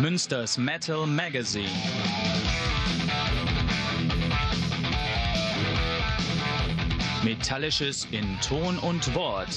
Münsters Metal Magazine. Metallisches in Ton und Wort.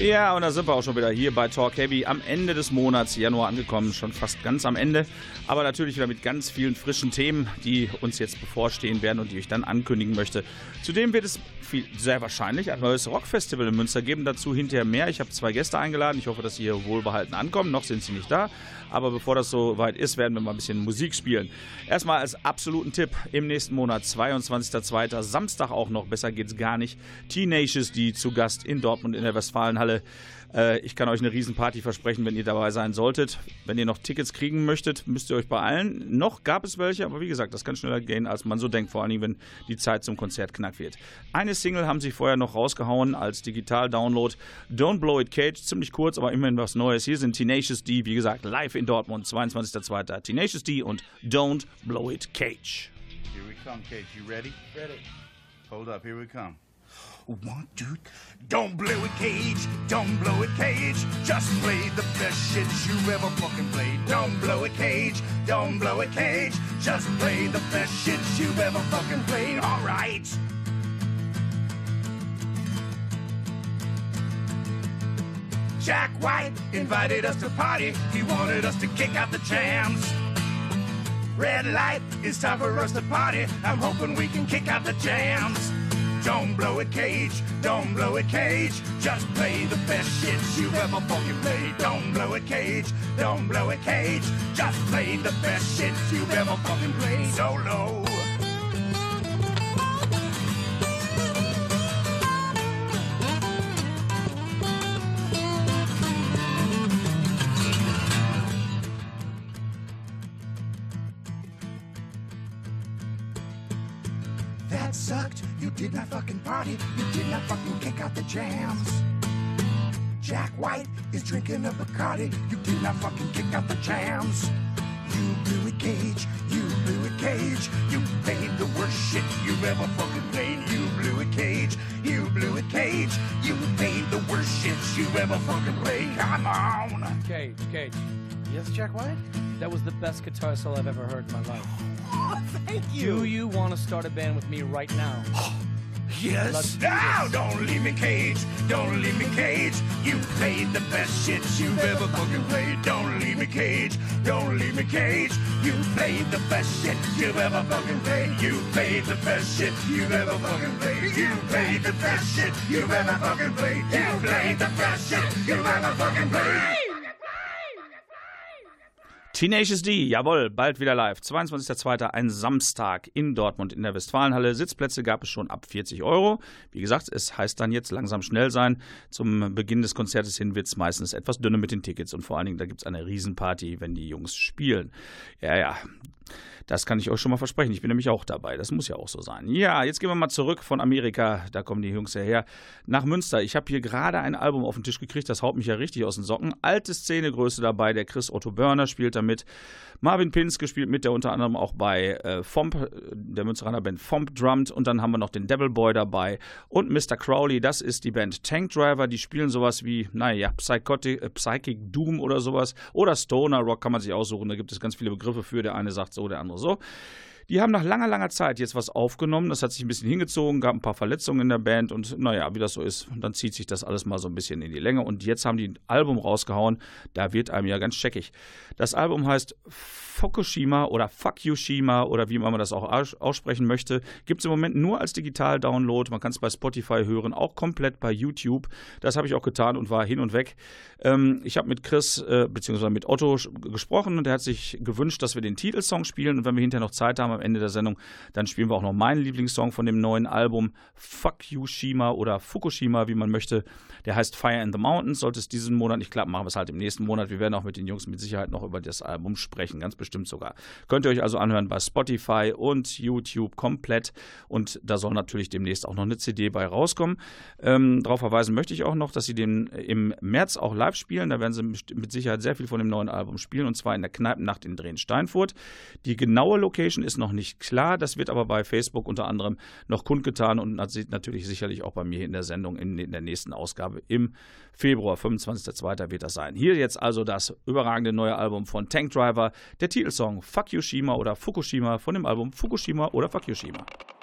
Ja, und da sind wir auch schon wieder hier bei Talk Heavy am Ende des Monats Januar angekommen, schon fast ganz am Ende. Aber natürlich wieder mit ganz vielen frischen Themen, die uns jetzt bevorstehen werden und die ich dann ankündigen möchte. Zudem wird es viel, sehr wahrscheinlich ein neues Rockfestival in Münster geben. Dazu hinterher mehr. Ich habe zwei Gäste eingeladen. Ich hoffe, dass sie hier wohlbehalten ankommen. Noch sind sie nicht da. Aber bevor das so weit ist, werden wir mal ein bisschen Musik spielen. Erstmal als absoluten Tipp im nächsten Monat, 22.02. Samstag auch noch, besser geht's gar nicht. Teenagers, die zu Gast in Dortmund in der Westfalenhalle. Äh, ich kann euch eine Riesenparty versprechen, wenn ihr dabei sein solltet. Wenn ihr noch Tickets kriegen möchtet, müsst ihr euch beeilen. Noch gab es welche, aber wie gesagt, das kann schneller gehen, als man so denkt, vor allem wenn die Zeit zum Konzert knapp wird. Eine Single haben sie vorher noch rausgehauen als Digital-Download. Don't Blow It Cage, ziemlich kurz, aber immerhin was Neues. Hier sind Tenacious D, wie gesagt, live in Dortmund, 22.02. Tenacious D und Don't Blow It Cage. Here we come, Cage. You ready? Ready. Hold up, here we come. One, two, don't blow it, Cage. Don't blow it, Cage. Just play the best shit you ever fucking played. Don't blow it, Cage. Don't blow it, Cage. Just play the best shit you ever fucking played. All right. Jack White invited us to party. He wanted us to kick out the jams. Red light, it's time for us to party. I'm hoping we can kick out the jams. Don't blow it, Cage. Don't blow it, Cage. Just play the best shit you've ever fucking played. Don't blow it, Cage. Don't blow it, Cage. Just play the best shit you've ever fucking played. Solo. Not fucking party. You did not fucking kick out the jams. Jack White is drinking a Bacardi. You did not fucking kick out the jams. You blew it, Cage. You blew it, Cage. You played the worst shit you've ever fucking played. You blew it, Cage. You blew it, Cage. You played the worst shit you've ever fucking played. Come on. Cage, Cage. Yes, Jack White? That was the best guitar solo I've ever heard in my life. Oh, thank you. Do you want to start a band with me right now? Yes. Now, don't leave me cage. Don't leave me cage. You played the best shit you've ever fucking played. Don't leave me cage. Don't leave me cage. You played the best shit you've ever fucking played. You played the best shit you've ever fucking played. You played the best shit you've ever fucking played. You played the best shit you've ever fucking played. Tenacious D, jawohl, bald wieder live. 22.02. ein Samstag in Dortmund in der Westfalenhalle. Sitzplätze gab es schon ab 40 Euro. Wie gesagt, es heißt dann jetzt langsam schnell sein. Zum Beginn des Konzertes hin wird es meistens etwas dünner mit den Tickets und vor allen Dingen, da gibt es eine Riesenparty, wenn die Jungs spielen. Ja, ja. Das kann ich euch schon mal versprechen. Ich bin nämlich auch dabei. Das muss ja auch so sein. Ja, jetzt gehen wir mal zurück von Amerika. Da kommen die Jungs ja her. Nach Münster. Ich habe hier gerade ein Album auf den Tisch gekriegt. Das haut mich ja richtig aus den Socken. Alte Szenegröße dabei. Der Chris Otto Börner spielt damit. Marvin Pinske spielt mit, der unter anderem auch bei äh, Fomp, äh, der Münsteraner Band Fomp drummt. Und dann haben wir noch den Devil Boy dabei. Und Mr. Crowley, das ist die Band Tank Driver. Die spielen sowas wie, naja, Psychotic, äh, Psychic Doom oder sowas. Oder Stoner Rock kann man sich aussuchen. Da gibt es ganz viele Begriffe für. Der eine sagt so, der andere so. Die haben nach langer, langer Zeit jetzt was aufgenommen. Das hat sich ein bisschen hingezogen, gab ein paar Verletzungen in der Band und naja, wie das so ist, dann zieht sich das alles mal so ein bisschen in die Länge. Und jetzt haben die ein Album rausgehauen. Da wird einem ja ganz checkig. Das Album heißt Fukushima oder Fukushima oder wie man das auch aus- aussprechen möchte. Gibt es im Moment nur als Digital-Download. Man kann es bei Spotify hören, auch komplett bei YouTube. Das habe ich auch getan und war hin und weg. Ähm, ich habe mit Chris äh, bzw. mit Otto gesprochen und er hat sich gewünscht, dass wir den Titelsong spielen und wenn wir hinterher noch Zeit haben, am Ende der Sendung. Dann spielen wir auch noch meinen Lieblingssong von dem neuen Album Fukushima oder Fukushima, wie man möchte. Der heißt Fire in the Mountains. Sollte es diesen Monat nicht klappen, machen wir es halt im nächsten Monat. Wir werden auch mit den Jungs mit Sicherheit noch über das Album sprechen, ganz bestimmt sogar. Könnt ihr euch also anhören bei Spotify und YouTube komplett. Und da soll natürlich demnächst auch noch eine CD bei rauskommen. Ähm, darauf verweisen möchte ich auch noch, dass sie den im März auch live spielen. Da werden sie mit Sicherheit sehr viel von dem neuen Album spielen und zwar in der Kneipennacht in Drehen-Steinfurt. Die genaue Location ist noch nicht klar. Das wird aber bei Facebook unter anderem noch kundgetan und natürlich sicherlich auch bei mir in der Sendung in, in der nächsten Ausgabe im Februar. 25.02. wird das sein. Hier jetzt also das überragende neue Album von Tank Driver, der Titelsong Fukushima oder Fukushima von dem Album Fukushima oder Fukushima. Gotta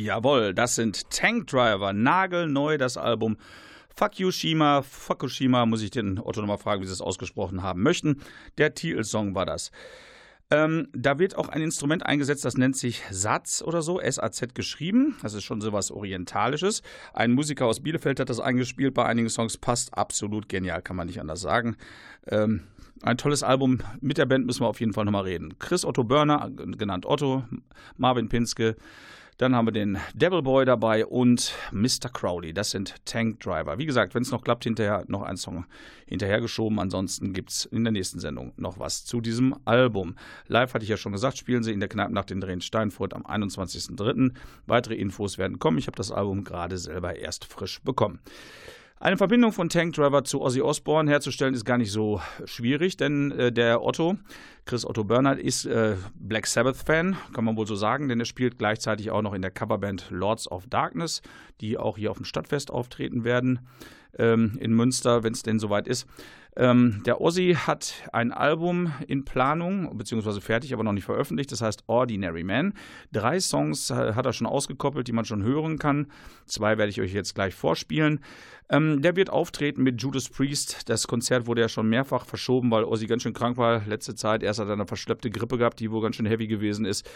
Jawohl, das sind Tank Driver, nagelneu das Album. Fukushima, Fukushima, muss ich den Otto nochmal fragen, wie sie es ausgesprochen haben möchten. Der Titelsong war das. Ähm, da wird auch ein Instrument eingesetzt, das nennt sich Satz oder so, S-A-Z geschrieben. Das ist schon so was Orientalisches. Ein Musiker aus Bielefeld hat das eingespielt bei einigen Songs, passt absolut genial, kann man nicht anders sagen. Ähm, ein tolles Album. Mit der Band müssen wir auf jeden Fall nochmal reden. Chris Otto Börner, genannt Otto, Marvin Pinske, dann haben wir den Devil Boy dabei und Mr. Crowley. Das sind Tank Driver. Wie gesagt, wenn es noch klappt, hinterher noch ein Song hinterhergeschoben. Ansonsten gibt es in der nächsten Sendung noch was zu diesem Album. Live hatte ich ja schon gesagt, spielen sie in der Kneipennacht in Drehen Steinfurt am 21.03. Weitere Infos werden kommen. Ich habe das Album gerade selber erst frisch bekommen. Eine Verbindung von Tank Driver zu Ozzy Osbourne herzustellen ist gar nicht so schwierig, denn äh, der Otto, Chris Otto Bernhardt, ist äh, Black Sabbath-Fan, kann man wohl so sagen, denn er spielt gleichzeitig auch noch in der Coverband Lords of Darkness, die auch hier auf dem Stadtfest auftreten werden ähm, in Münster, wenn es denn soweit ist. Ähm, der Ozzy hat ein Album in Planung, beziehungsweise fertig, aber noch nicht veröffentlicht. Das heißt Ordinary Man. Drei Songs hat er schon ausgekoppelt, die man schon hören kann. Zwei werde ich euch jetzt gleich vorspielen. Ähm, der wird auftreten mit Judas Priest. Das Konzert wurde ja schon mehrfach verschoben, weil Ozzy ganz schön krank war letzte Zeit. Erst hat er eine verschleppte Grippe gehabt, die wohl ganz schön heavy gewesen ist.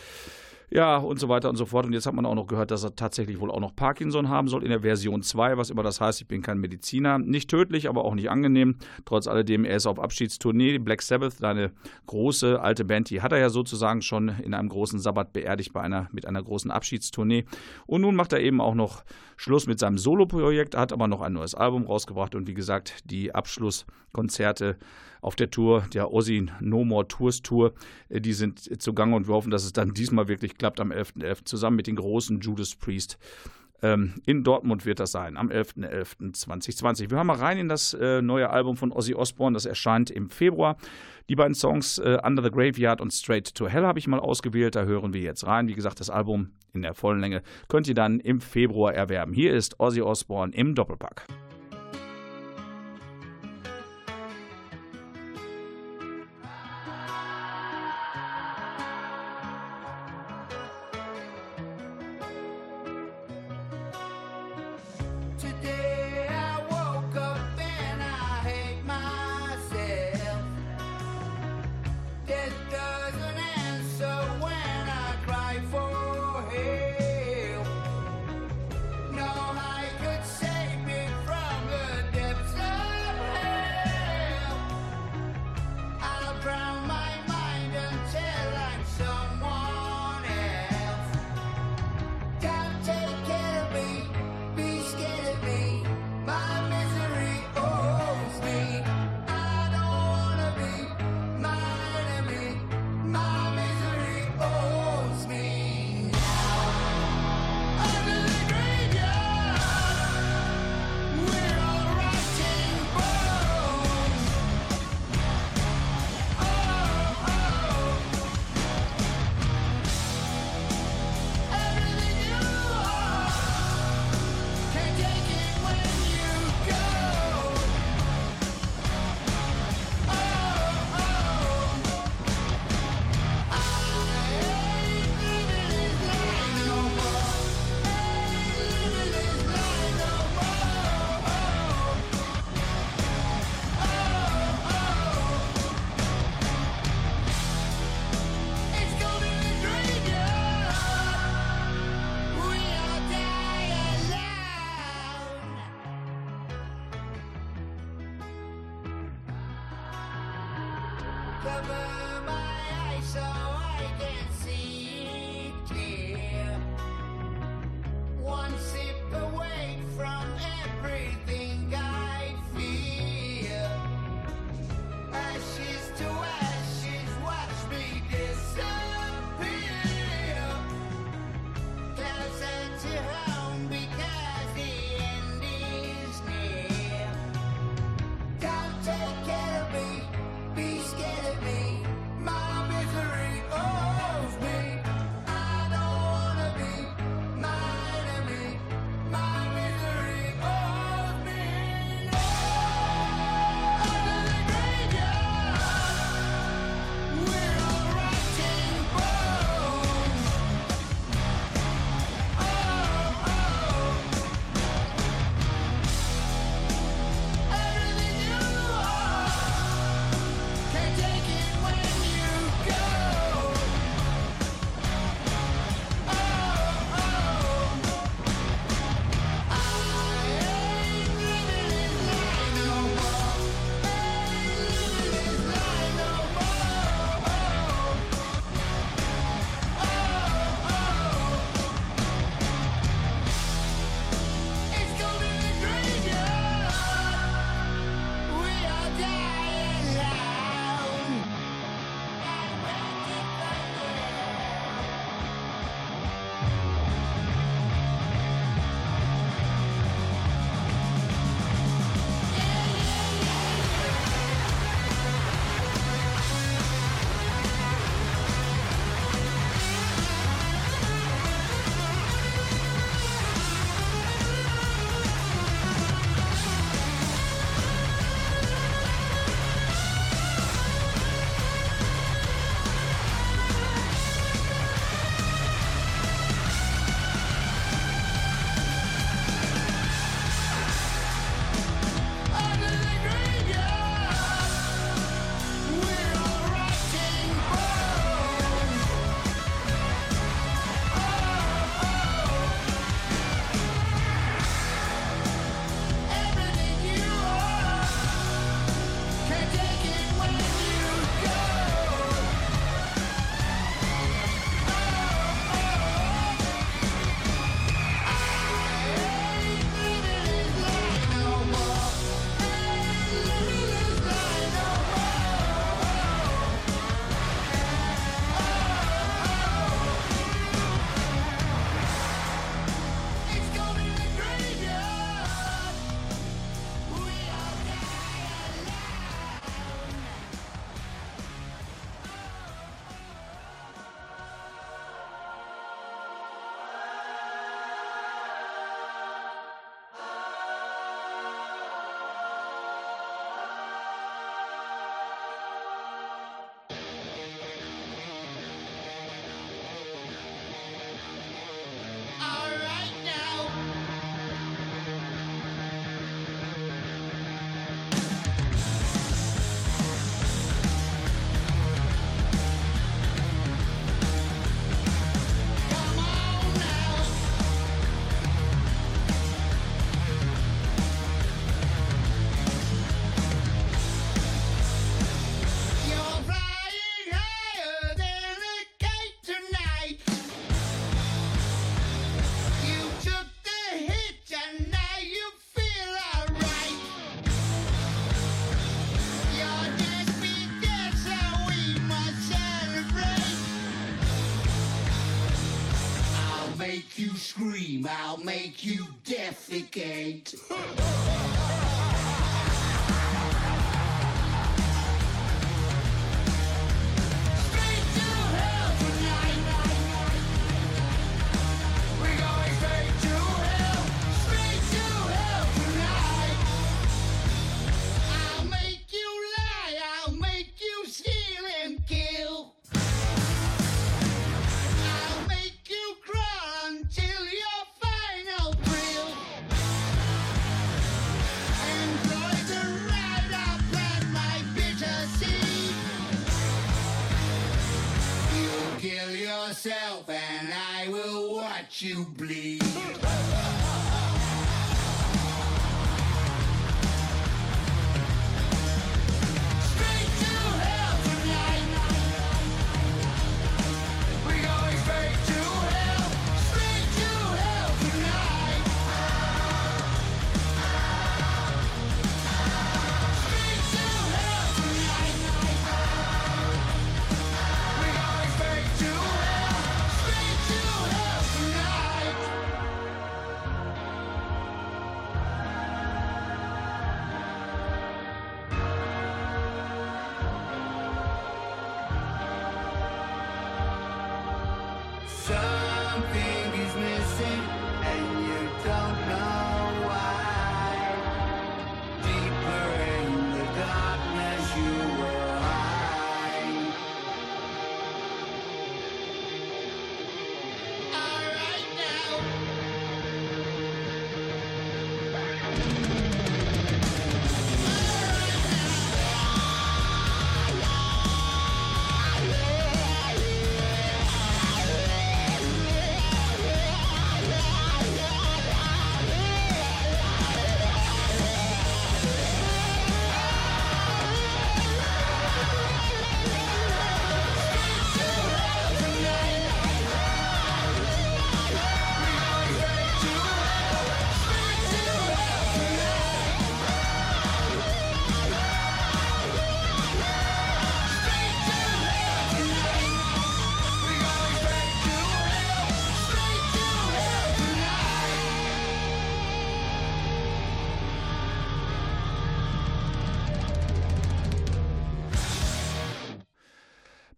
Ja, und so weiter und so fort. Und jetzt hat man auch noch gehört, dass er tatsächlich wohl auch noch Parkinson haben soll in der Version 2, was immer das heißt. Ich bin kein Mediziner. Nicht tödlich, aber auch nicht angenehm. Trotz alledem, er ist auf Abschiedstournee. Black Sabbath, seine große alte Band, die hat er ja sozusagen schon in einem großen Sabbat beerdigt bei einer, mit einer großen Abschiedstournee. Und nun macht er eben auch noch Schluss mit seinem Solo-Projekt, hat aber noch ein neues Album rausgebracht und wie gesagt, die Abschlusskonzerte auf der Tour, der Ozzy No More Tours Tour, äh, die sind zugange und wir hoffen, dass es dann diesmal wirklich klappt am 11.11. .11. zusammen mit den großen Judas Priest. Ähm, in Dortmund wird das sein, am 11.11.2020. Wir hören mal rein in das äh, neue Album von Ozzy Osbourne, das erscheint im Februar. Die beiden Songs äh, Under the Graveyard und Straight to Hell habe ich mal ausgewählt, da hören wir jetzt rein. Wie gesagt, das Album in der vollen Länge könnt ihr dann im Februar erwerben. Hier ist Ozzy Osbourne im Doppelpack. I'll make you defecate. yourself and I will watch you bleed.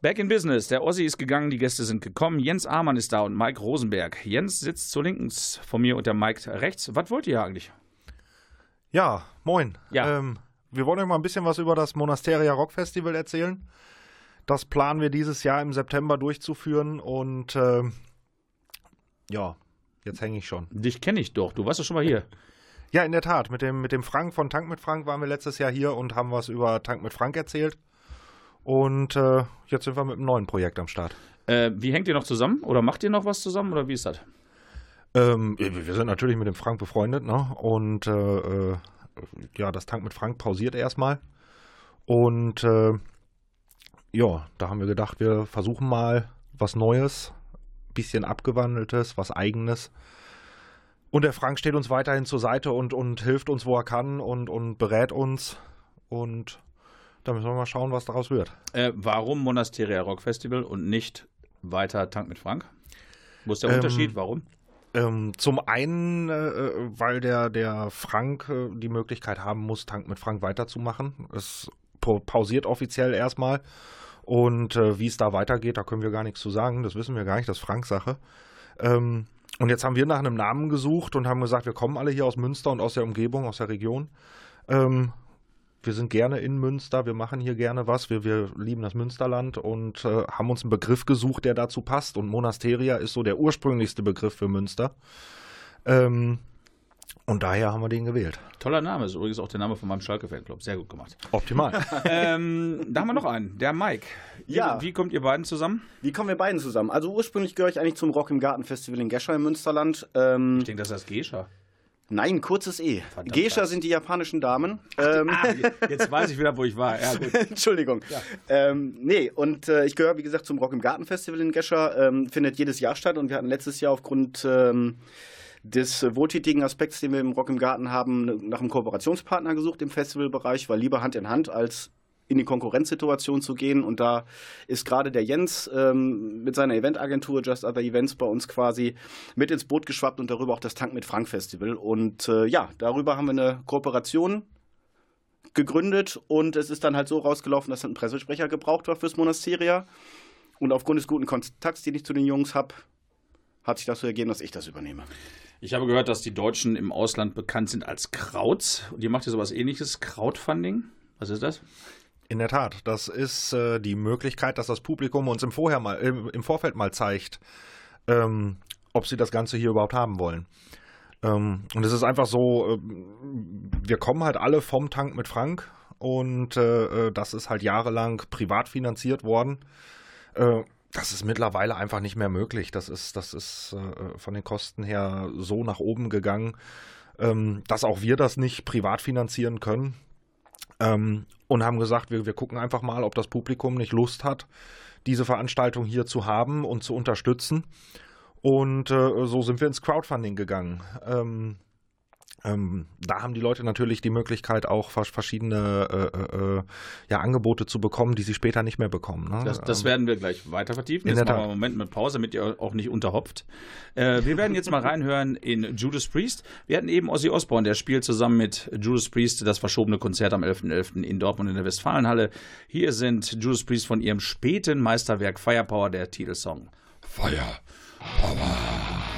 Back in Business. Der Ossi ist gegangen, die Gäste sind gekommen. Jens Amann ist da und Mike Rosenberg. Jens sitzt zu links von mir und der Mike rechts. Was wollt ihr eigentlich? Ja, moin. Ja. Ähm, wir wollen euch mal ein bisschen was über das Monasteria Rock Festival erzählen. Das planen wir dieses Jahr im September durchzuführen und ähm, ja, jetzt hänge ich schon. Dich kenne ich doch. Du warst doch schon mal hier. Ja, in der Tat. Mit dem, mit dem Frank von Tank mit Frank waren wir letztes Jahr hier und haben was über Tank mit Frank erzählt. Und äh, jetzt sind wir mit einem neuen Projekt am Start. Äh, wie hängt ihr noch zusammen? Oder macht ihr noch was zusammen? Oder wie ist das? Ähm, wir sind natürlich mit dem Frank befreundet, ne? Und äh, äh, ja, das Tank mit Frank pausiert erstmal. Und äh, ja, da haben wir gedacht, wir versuchen mal was Neues, bisschen abgewandeltes, was eigenes. Und der Frank steht uns weiterhin zur Seite und, und hilft uns, wo er kann und, und berät uns. Und da müssen wir mal schauen, was daraus wird. Äh, warum Monasteria Rock Festival und nicht weiter Tank mit Frank? Wo ist der Ähm, Unterschied? Warum? Ähm, zum einen, äh, weil der, der Frank äh, die Möglichkeit haben muss, Tank mit Frank weiterzumachen. Es pa- pausiert offiziell erstmal. Und äh, wie es da weitergeht, da können wir gar nichts zu sagen. Das wissen wir gar nicht, das ist Franks Sache. Ähm, und jetzt haben wir nach einem Namen gesucht und haben gesagt, wir kommen alle hier aus Münster und aus der Umgebung, aus der Region. Ähm, wir sind gerne in Münster, wir machen hier gerne was, wir, wir lieben das Münsterland und äh, haben uns einen Begriff gesucht, der dazu passt. Und Monasteria ist so der ursprünglichste Begriff für Münster. Ähm, und daher haben wir den gewählt. Toller Name. Ist übrigens auch der Name von meinem Schalke-Fanclub. Sehr gut gemacht. Optimal. ähm, da haben wir noch einen. Der Mike. Ja. Wie, wie kommt ihr beiden zusammen? Wie kommen wir beiden zusammen? Also ursprünglich gehöre ich eigentlich zum Rock im Garten Festival in Gescher im Münsterland. Ähm, Ich denke, das ist das Gescha. Nein, kurzes E. Gescher sind die japanischen Damen. Ähm, Ah, jetzt weiß ich wieder, wo ich war. Ja. Entschuldigung. Ähm, nee, und äh, ich gehöre, wie gesagt, zum Rock im Garten Festival in Gescher. Ähm, findet jedes Jahr statt und wir hatten letztes Jahr aufgrund ähm, des wohltätigen Aspekts, den wir im Rock im Garten haben, nach einem Kooperationspartner gesucht im Festivalbereich, weil lieber Hand in Hand als in die Konkurrenzsituation zu gehen. Und da ist gerade der Jens ähm, mit seiner Eventagentur Just Other Events bei uns quasi mit ins Boot geschwappt und darüber auch das Tank mit Frank Festival. Und äh, ja, darüber haben wir eine Kooperation gegründet und es ist dann halt so rausgelaufen, dass ein Pressesprecher gebraucht war fürs Monasteria. Und aufgrund des guten Kontakts, den ich zu den Jungs habe, hat sich das so ergeben, dass ich das übernehme. Ich habe gehört, dass die Deutschen im Ausland bekannt sind als Krauts. Und ihr macht ja sowas ähnliches, Crowdfunding. Was ist das? In der Tat, das ist äh, die Möglichkeit, dass das Publikum uns im, Vorher mal, im, im Vorfeld mal zeigt, ähm, ob sie das Ganze hier überhaupt haben wollen. Ähm, und es ist einfach so, äh, wir kommen halt alle vom Tank mit Frank und äh, äh das ist halt jahrelang privat finanziert worden. Äh, das ist mittlerweile einfach nicht mehr möglich. Das ist, das ist äh, von den Kosten her so nach oben gegangen, ähm, dass auch wir das nicht privat finanzieren können. Ähm, und haben gesagt, wir, wir gucken einfach mal, ob das Publikum nicht Lust hat, diese Veranstaltung hier zu haben und zu unterstützen. Und äh, so sind wir ins Crowdfunding gegangen. Ähm, ähm, da haben die Leute natürlich die Möglichkeit, auch verschiedene äh, äh, ja, Angebote zu bekommen, die sie später nicht mehr bekommen. Ne? Das, das Ähm, werden wir gleich weiter vertiefen. Jetzt machen wir einen Moment mit Pause, damit ihr auch nicht unterhopft. Äh, wir werden jetzt mal reinhören in Judas Priest. Wir hatten eben Ozzy Osbourne, der spielt zusammen mit Judas Priest das verschobene Konzert am 11.11. in Dortmund in der Westfalenhalle. Hier sind Judas Priest von ihrem späten Meisterwerk Firepower, der Titelsong. Fire. With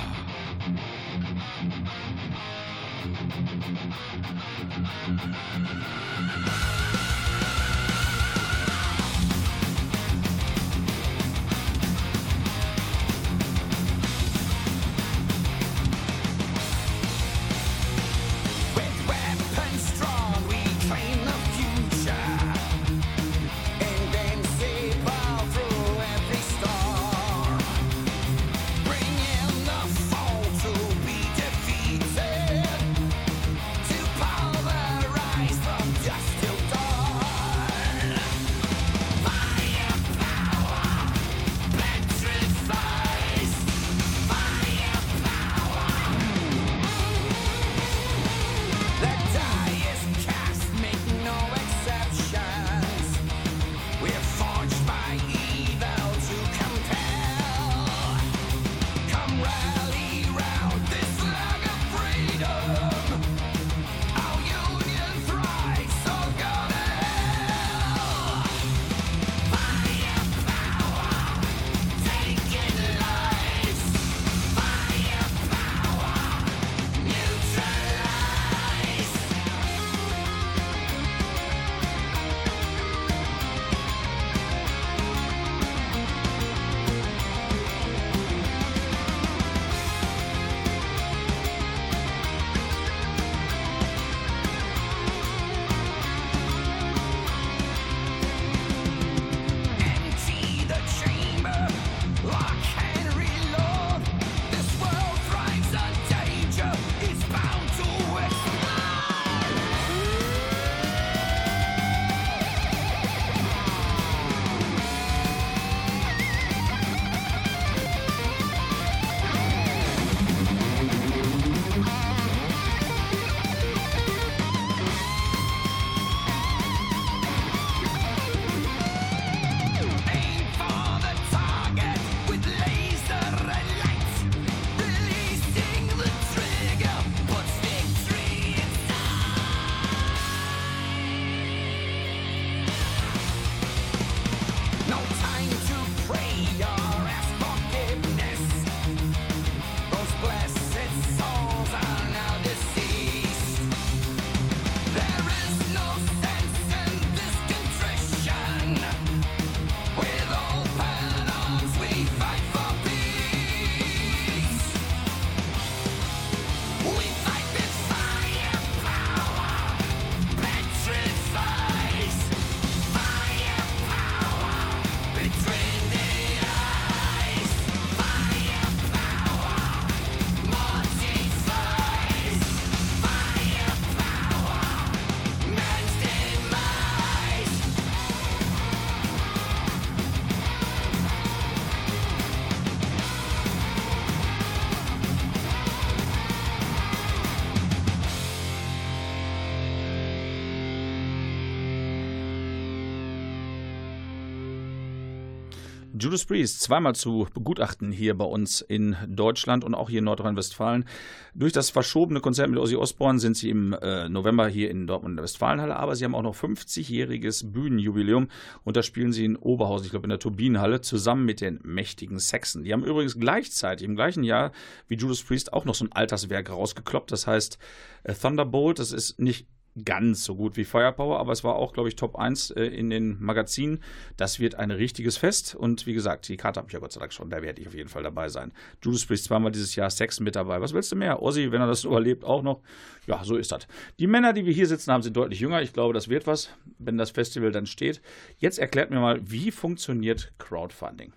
Judas Priest zweimal zu begutachten hier bei uns in Deutschland und auch hier in Nordrhein-Westfalen. Durch das verschobene Konzert mit Ozzy Osbourne sind sie im äh, November hier in Dortmund in der Westfalenhalle, aber sie haben auch noch 50-jähriges Bühnenjubiläum und da spielen sie in Oberhausen, ich glaube in der Turbinenhalle, zusammen mit den mächtigen Saxon. Die haben übrigens gleichzeitig im gleichen Jahr wie Judas Priest auch noch so ein Alterswerk rausgekloppt, das heißt äh, Thunderbolt, das ist nicht ganz so gut wie Firepower, aber es war auch, glaube ich, Top 1 äh, in den Magazinen. Das wird ein richtiges Fest und wie gesagt, die Karte habe ich ja Gott sei Dank schon, da werde ich auf jeden Fall dabei sein. Judas Priest zweimal dieses Jahr, Sex mit dabei. Was willst du mehr? Ozzy, wenn er das überlebt, auch noch. Ja, so ist das. Die Männer, die wir hier sitzen haben, sind deutlich jünger. Ich glaube, das wird was, wenn das Festival dann steht. Jetzt erklärt mir mal, wie funktioniert Crowdfunding?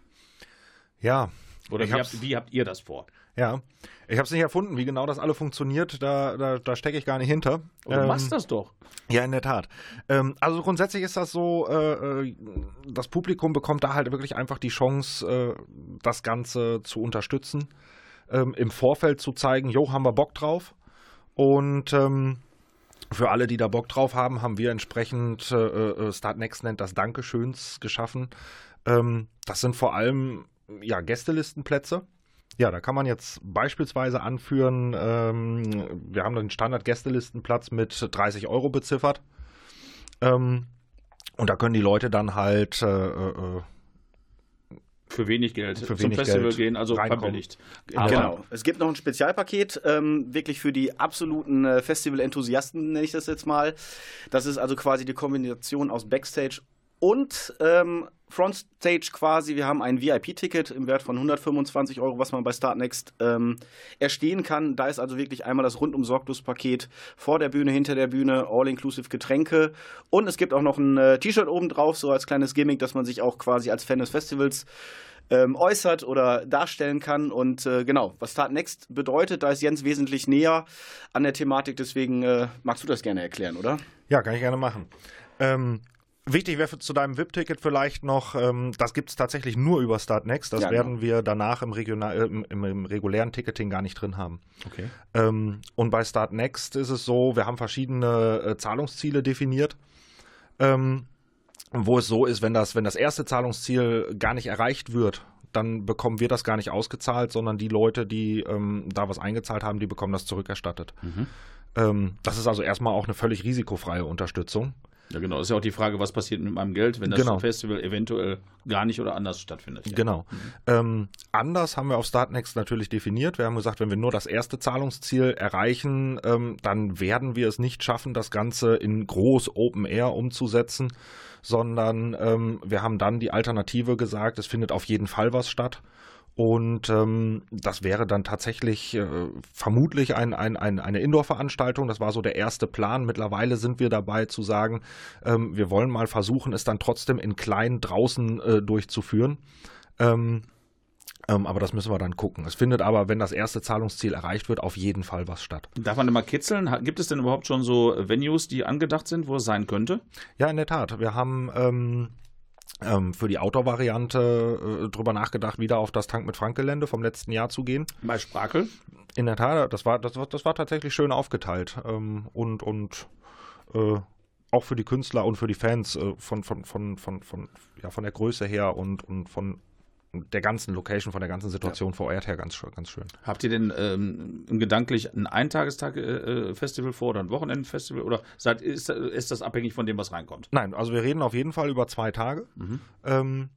Ja. Oder wie habt, wie habt ihr das vor? Ja, ich habe es nicht erfunden, wie genau das alle funktioniert, da, da, da stecke ich gar nicht hinter. Du Ähm, machst das doch. Ja, in der Tat. Ähm, also grundsätzlich ist das so, äh, äh, das Publikum bekommt da halt wirklich einfach die Chance, äh, das Ganze zu unterstützen, ähm, im Vorfeld zu zeigen, jo, haben wir Bock drauf. Und ähm, für alle, die da Bock drauf haben, haben wir entsprechend, äh, äh, Start Next nennt das Dankeschöns geschaffen. Ähm, das sind vor allem ja, Gästelistenplätze. Ja, da kann man jetzt beispielsweise anführen, ähm, wir haben den Standard-Gästelistenplatz mit 30 Euro beziffert. Ähm, und da können die Leute dann halt äh, äh, Für wenig Geld Für zum wenig Festival Geld gehen, also verbilligt. Genau. Es gibt noch ein Spezialpaket, ähm, wirklich für die absoluten äh, Festival-Enthusiasten, nenne ich das jetzt mal. Das ist also quasi die Kombination aus Backstage und ähm, Frontstage quasi. Wir haben ein VIP-Ticket im Wert von 125 Euro, was man bei Startnext ähm, erstehen kann. Da ist also wirklich einmal das rundum sorglos Paket vor der Bühne, hinter der Bühne, all-inclusive Getränke. Und es gibt auch noch ein äh, T-Shirt oben drauf, so als kleines Gimmick, dass man sich auch quasi als Fan des Festivals ähm, äußert oder darstellen kann. Und äh, genau, was Start Next bedeutet, da ist Jens wesentlich näher an der Thematik. Deswegen äh, magst du das gerne erklären, oder? Ja, kann ich gerne machen. Ähm, wichtig wäre zu deinem VIP-Ticket vielleicht noch, ähm, das gibt es tatsächlich nur über Start Next. Das Ja, genau. werden wir danach im, Regional, äh, im, im, im regulären Ticketing gar nicht drin haben. Okay. Ähm, und bei Start Next ist es so, wir haben verschiedene äh, Zahlungsziele definiert. Ähm, wo es so ist, wenn das, wenn das erste Zahlungsziel gar nicht erreicht wird, dann bekommen wir das gar nicht ausgezahlt, sondern die Leute, die ähm, da was eingezahlt haben, die bekommen das zurückerstattet. Ähm, das ist also erstmal auch eine völlig risikofreie Unterstützung. Ja, genau. Das ist ja auch die Frage, was passiert mit meinem Geld, wenn das Genau. Festival eventuell gar nicht oder anders stattfindet. Ja. Genau. Ähm, anders haben wir auf Startnext natürlich definiert. Wir haben gesagt, wenn wir nur das erste Zahlungsziel erreichen, ähm, dann werden wir es nicht schaffen, das Ganze in groß Open Air umzusetzen, sondern ähm, wir haben dann die Alternative gesagt, es findet auf jeden Fall was statt. Und ähm, das wäre dann tatsächlich äh, vermutlich ein, ein, ein, eine Indoor-Veranstaltung. Das war so der erste Plan. Mittlerweile sind wir dabei zu sagen, ähm, wir wollen mal versuchen, es dann trotzdem in klein draußen äh, durchzuführen. Ähm, ähm, aber das müssen wir dann gucken. Es findet aber, wenn das erste Zahlungsziel erreicht wird, auf jeden Fall was statt. Darf man denn mal kitzeln? Gibt es denn überhaupt schon so Venues, die angedacht sind, wo es sein könnte? Ja, in der Tat. Wir haben ähm, für die Outdoor-Variante äh, drüber nachgedacht, wieder auf das Tank mit Frank-Gelände vom letzten Jahr zu gehen. Bei Sprakel? In der Tat, das war, das war, das war tatsächlich schön aufgeteilt. Ähm, und und äh, auch für die Künstler und für die Fans äh, von, von, von, von, von, ja, von der Größe her und, und von der ganzen Location, von der ganzen Situation vor Ort her ganz, schön- ganz schön. Habt ihr denn ähm, gedanklich ein Eintagestag-Festival vor oder ein Wochenendfestival? Oder seid, ist, ist das abhängig von dem, was reinkommt? Nein, also wir reden auf jeden Fall über zwei Tage. Ähm,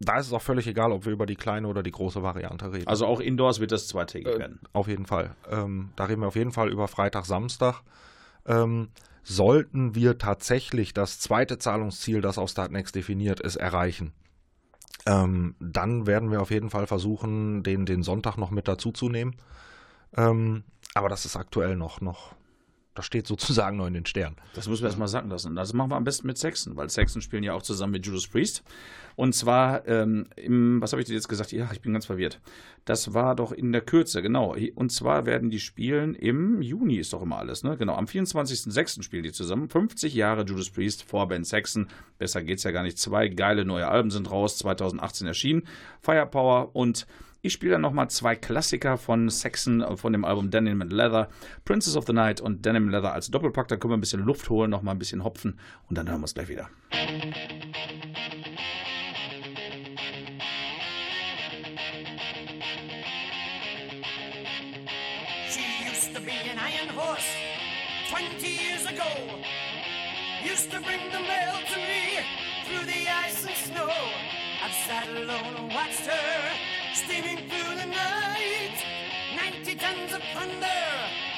da ist es auch völlig egal, ob wir über die kleine oder die große Variante reden. Also auch indoors wird das zweitägig Äh, werden. Auf jeden Fall. Ähm, da reden wir auf jeden Fall über Freitag, Samstag. Ähm, sollten wir tatsächlich das zweite Zahlungsziel, das auf Startnext definiert ist, erreichen, ähm, dann werden wir auf jeden Fall versuchen, den, den Sonntag noch mit dazuzunehmen. Ähm, aber das ist aktuell noch, noch, das steht sozusagen noch in den Sternen. Das müssen wir erstmal sacken lassen. Das machen wir am besten mit Saxon, weil Saxon spielen ja auch zusammen mit Judas Priest. Und zwar ähm, im, was habe ich dir jetzt gesagt? Ja, ich bin ganz verwirrt. Das war doch in der Kürze, genau. Und zwar werden die spielen im Juni, ist doch immer alles, ne? Genau, am 24.06. spielen die zusammen. 50 Jahre Judas Priest, Vorband Saxon. Besser geht's ja gar nicht. Zwei geile neue Alben sind raus, 2018 erschienen. Firepower und ich spiele dann nochmal zwei Klassiker von Saxon äh, von dem Album Denim and Leather, Princess of the Night und Denim and Leather als Doppelpack. Da können wir ein bisschen Luft holen, nochmal ein bisschen hopfen und dann hören wir uns gleich wieder. She used to be an iron horse 20 years ago. Used to bring the mail to me through the ice and snow. I've sat alone and watched her. Steaming through the night. 90 tons of thunder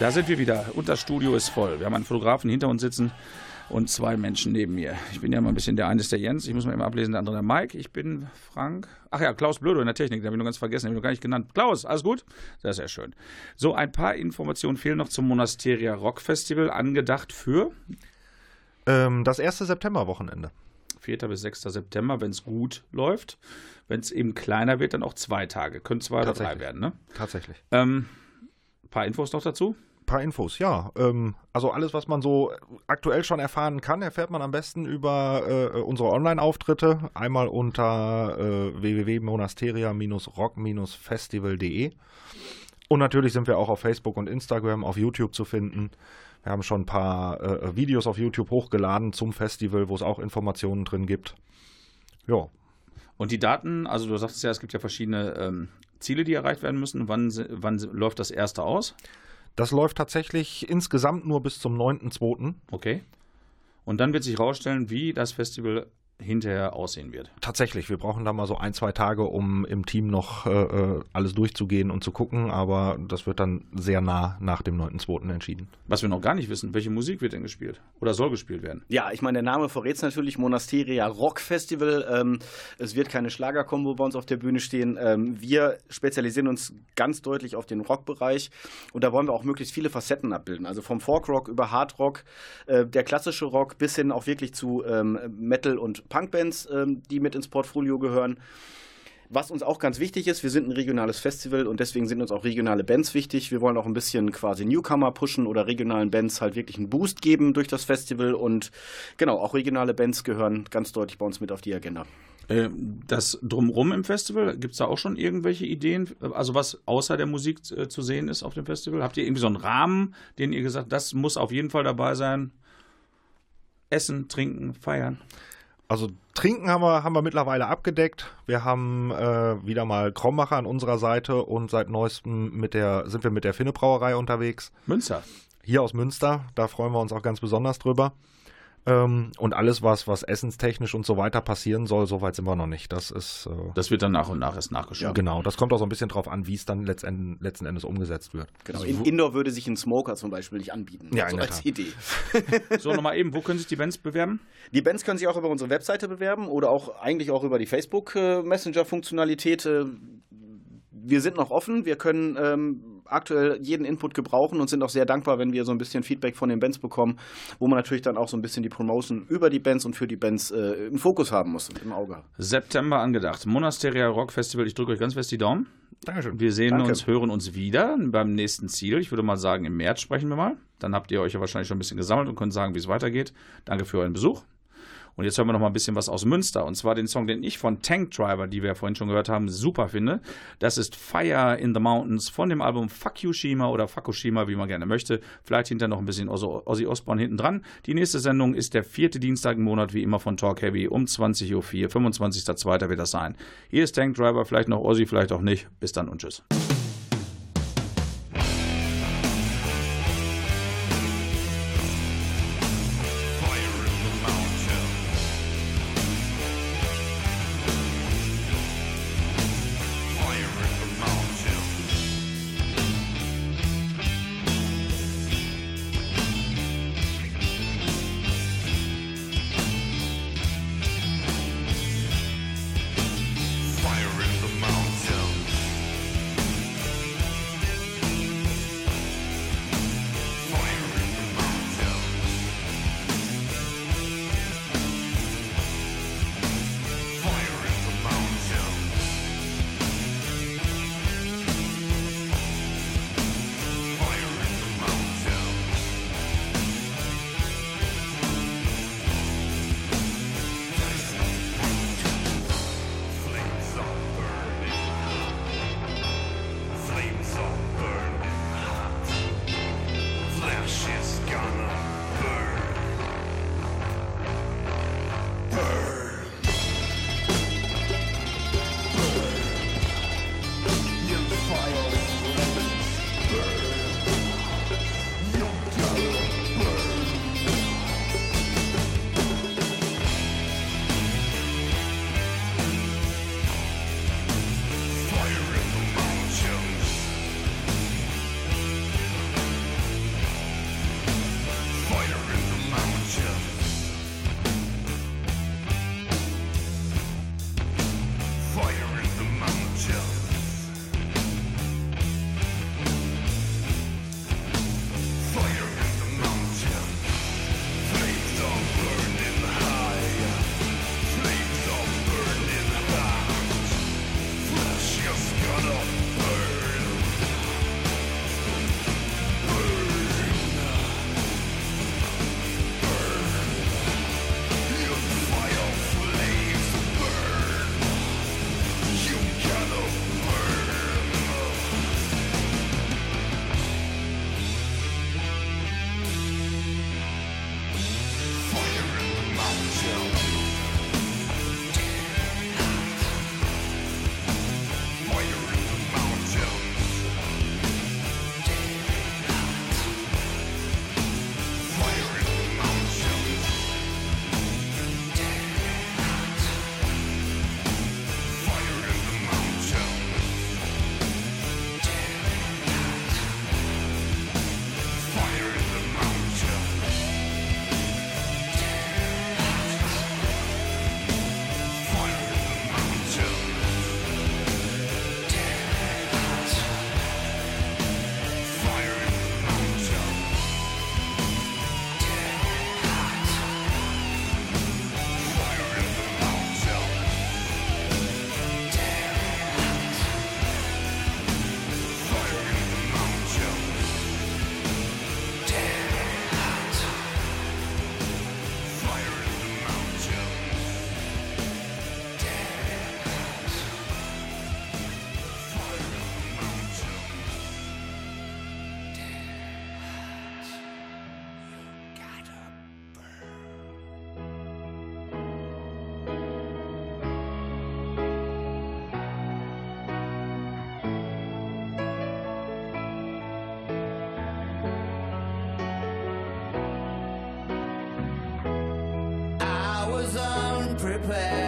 Da sind wir wieder und das Studio ist voll. Wir haben einen Fotografen hinter uns sitzen und zwei Menschen neben mir. Ich bin ja mal ein bisschen der eine ist der Jens, ich muss mal immer ablesen, der andere der Mike. Ich bin Frank. Ach ja, Klaus Blödo in der Technik, den habe ich noch ganz vergessen, den habe ich noch gar nicht genannt. Klaus, alles gut? Sehr, sehr schön. So, ein paar Informationen fehlen noch zum Monasteria Rock Festival, angedacht für Ähm, das erste Septemberwochenende. 4. bis 6. September, wenn es gut läuft. Wenn es eben kleiner wird, dann auch zwei Tage. Können zwei oder drei werden, ne? Tatsächlich. Ähm, paar Infos noch dazu. Paar Infos, ja. Ähm, also alles, was man so aktuell schon erfahren kann, erfährt man am besten über äh, unsere Online-Auftritte. Einmal unter äh, www.monasteria-rock-festival.de. Und natürlich sind wir auch auf Facebook und Instagram, auf YouTube zu finden. Wir haben schon ein paar äh, Videos auf YouTube hochgeladen zum Festival, wo es auch Informationen drin gibt. Ja, Und die Daten, also du sagtest ja, es gibt ja verschiedene ähm, Ziele, die erreicht werden müssen. Wann, wann läuft das erste aus? Das läuft tatsächlich insgesamt nur bis zum 9.2. Okay. Und dann wird sich herausstellen, wie das Festival hinterher aussehen wird. Tatsächlich, wir brauchen da mal so ein, zwei Tage, um im Team noch äh, äh, alles durchzugehen und zu gucken, aber das wird dann sehr nah nach dem 9.2. entschieden. Was wir noch gar nicht wissen, welche Musik wird denn gespielt? Oder soll gespielt werden? Ja, ich meine, der Name verrät es natürlich, Monasteria Rock Festival. Ähm, es wird keine Schlagerkombo bei uns auf der Bühne stehen. Ähm, wir spezialisieren uns ganz deutlich auf den Rockbereich und da wollen wir auch möglichst viele Facetten abbilden. Also vom Folkrock über Hardrock, äh, der klassische Rock bis hin auch wirklich zu ähm, Metal- und Punkbands, ähm, die mit ins Portfolio gehören. Was uns auch ganz wichtig ist, wir sind ein regionales Festival und deswegen sind uns auch regionale Bands wichtig. Wir wollen auch ein bisschen quasi Newcomer pushen oder regionalen Bands halt wirklich einen Boost geben durch das Festival und genau, auch regionale Bands gehören ganz deutlich bei uns mit auf die Agenda. Äh, Das Drumrum im Festival, gibt es da auch schon irgendwelche Ideen? Also was außer der Musik äh, zu sehen ist auf dem Festival? Habt ihr irgendwie so einen Rahmen, den ihr gesagt das muss auf jeden Fall dabei sein? Essen, trinken, feiern. Also Trinken haben wir, haben wir mittlerweile abgedeckt. Wir haben äh, wieder mal Krommacher an unserer Seite und seit neuestem mit der, sind wir mit der Finne Brauerei unterwegs. Münster. Hier aus Münster, da freuen wir uns auch ganz besonders drüber. Ähm, und alles, was, was essenstechnisch und so weiter passieren soll, so weit sind wir noch nicht. Das ist äh, Das wird dann nach und nach erst nachgeschoben. genau. Das kommt auch so ein bisschen drauf an, wie es dann letzten, letzten Endes umgesetzt wird. Genau. In, Indoor würde sich ein Smoker zum Beispiel nicht anbieten. Ja, so in der als Tat. Idee. So, nochmal eben, wo können sich die Bands bewerben? Die Bands können sich auch über unsere Webseite bewerben oder auch eigentlich auch über die Facebook äh, Messenger-Funktionalität. Äh, wir sind noch offen, wir können ähm, aktuell jeden Input gebrauchen und sind auch sehr dankbar, wenn wir so ein bisschen Feedback von den Bands bekommen, wo man natürlich dann auch so ein bisschen die Promotion über die Bands und für die Bands äh, im Fokus haben muss und im Auge. September angedacht. Monasteria Rock Festival. Ich drücke euch ganz fest die Daumen. Dankeschön. Wir sehen Danke. uns, hören uns wieder beim nächsten Ziel. Ich würde mal sagen, im März sprechen wir mal. Dann habt ihr euch ja wahrscheinlich schon ein bisschen gesammelt und könnt sagen, wie es weitergeht. Danke für euren Besuch. Und jetzt hören wir noch mal ein bisschen was aus Münster. Und zwar den Song, den ich von Tank Driver, die wir ja vorhin schon gehört haben, super finde. Das ist Fire in the Mountains von dem Album Fukushima oder Fukushima, wie man gerne möchte. Vielleicht hinter noch ein bisschen Ozzy Osbourne hinten dran. Die nächste Sendung ist der vierte Dienstag im Monat, wie immer von Talk Heavy um 20.04 Uhr. 25.02. wird das sein. Hier ist Tank Driver, vielleicht noch Ozzy, vielleicht auch nicht. Bis dann und tschüss. Play.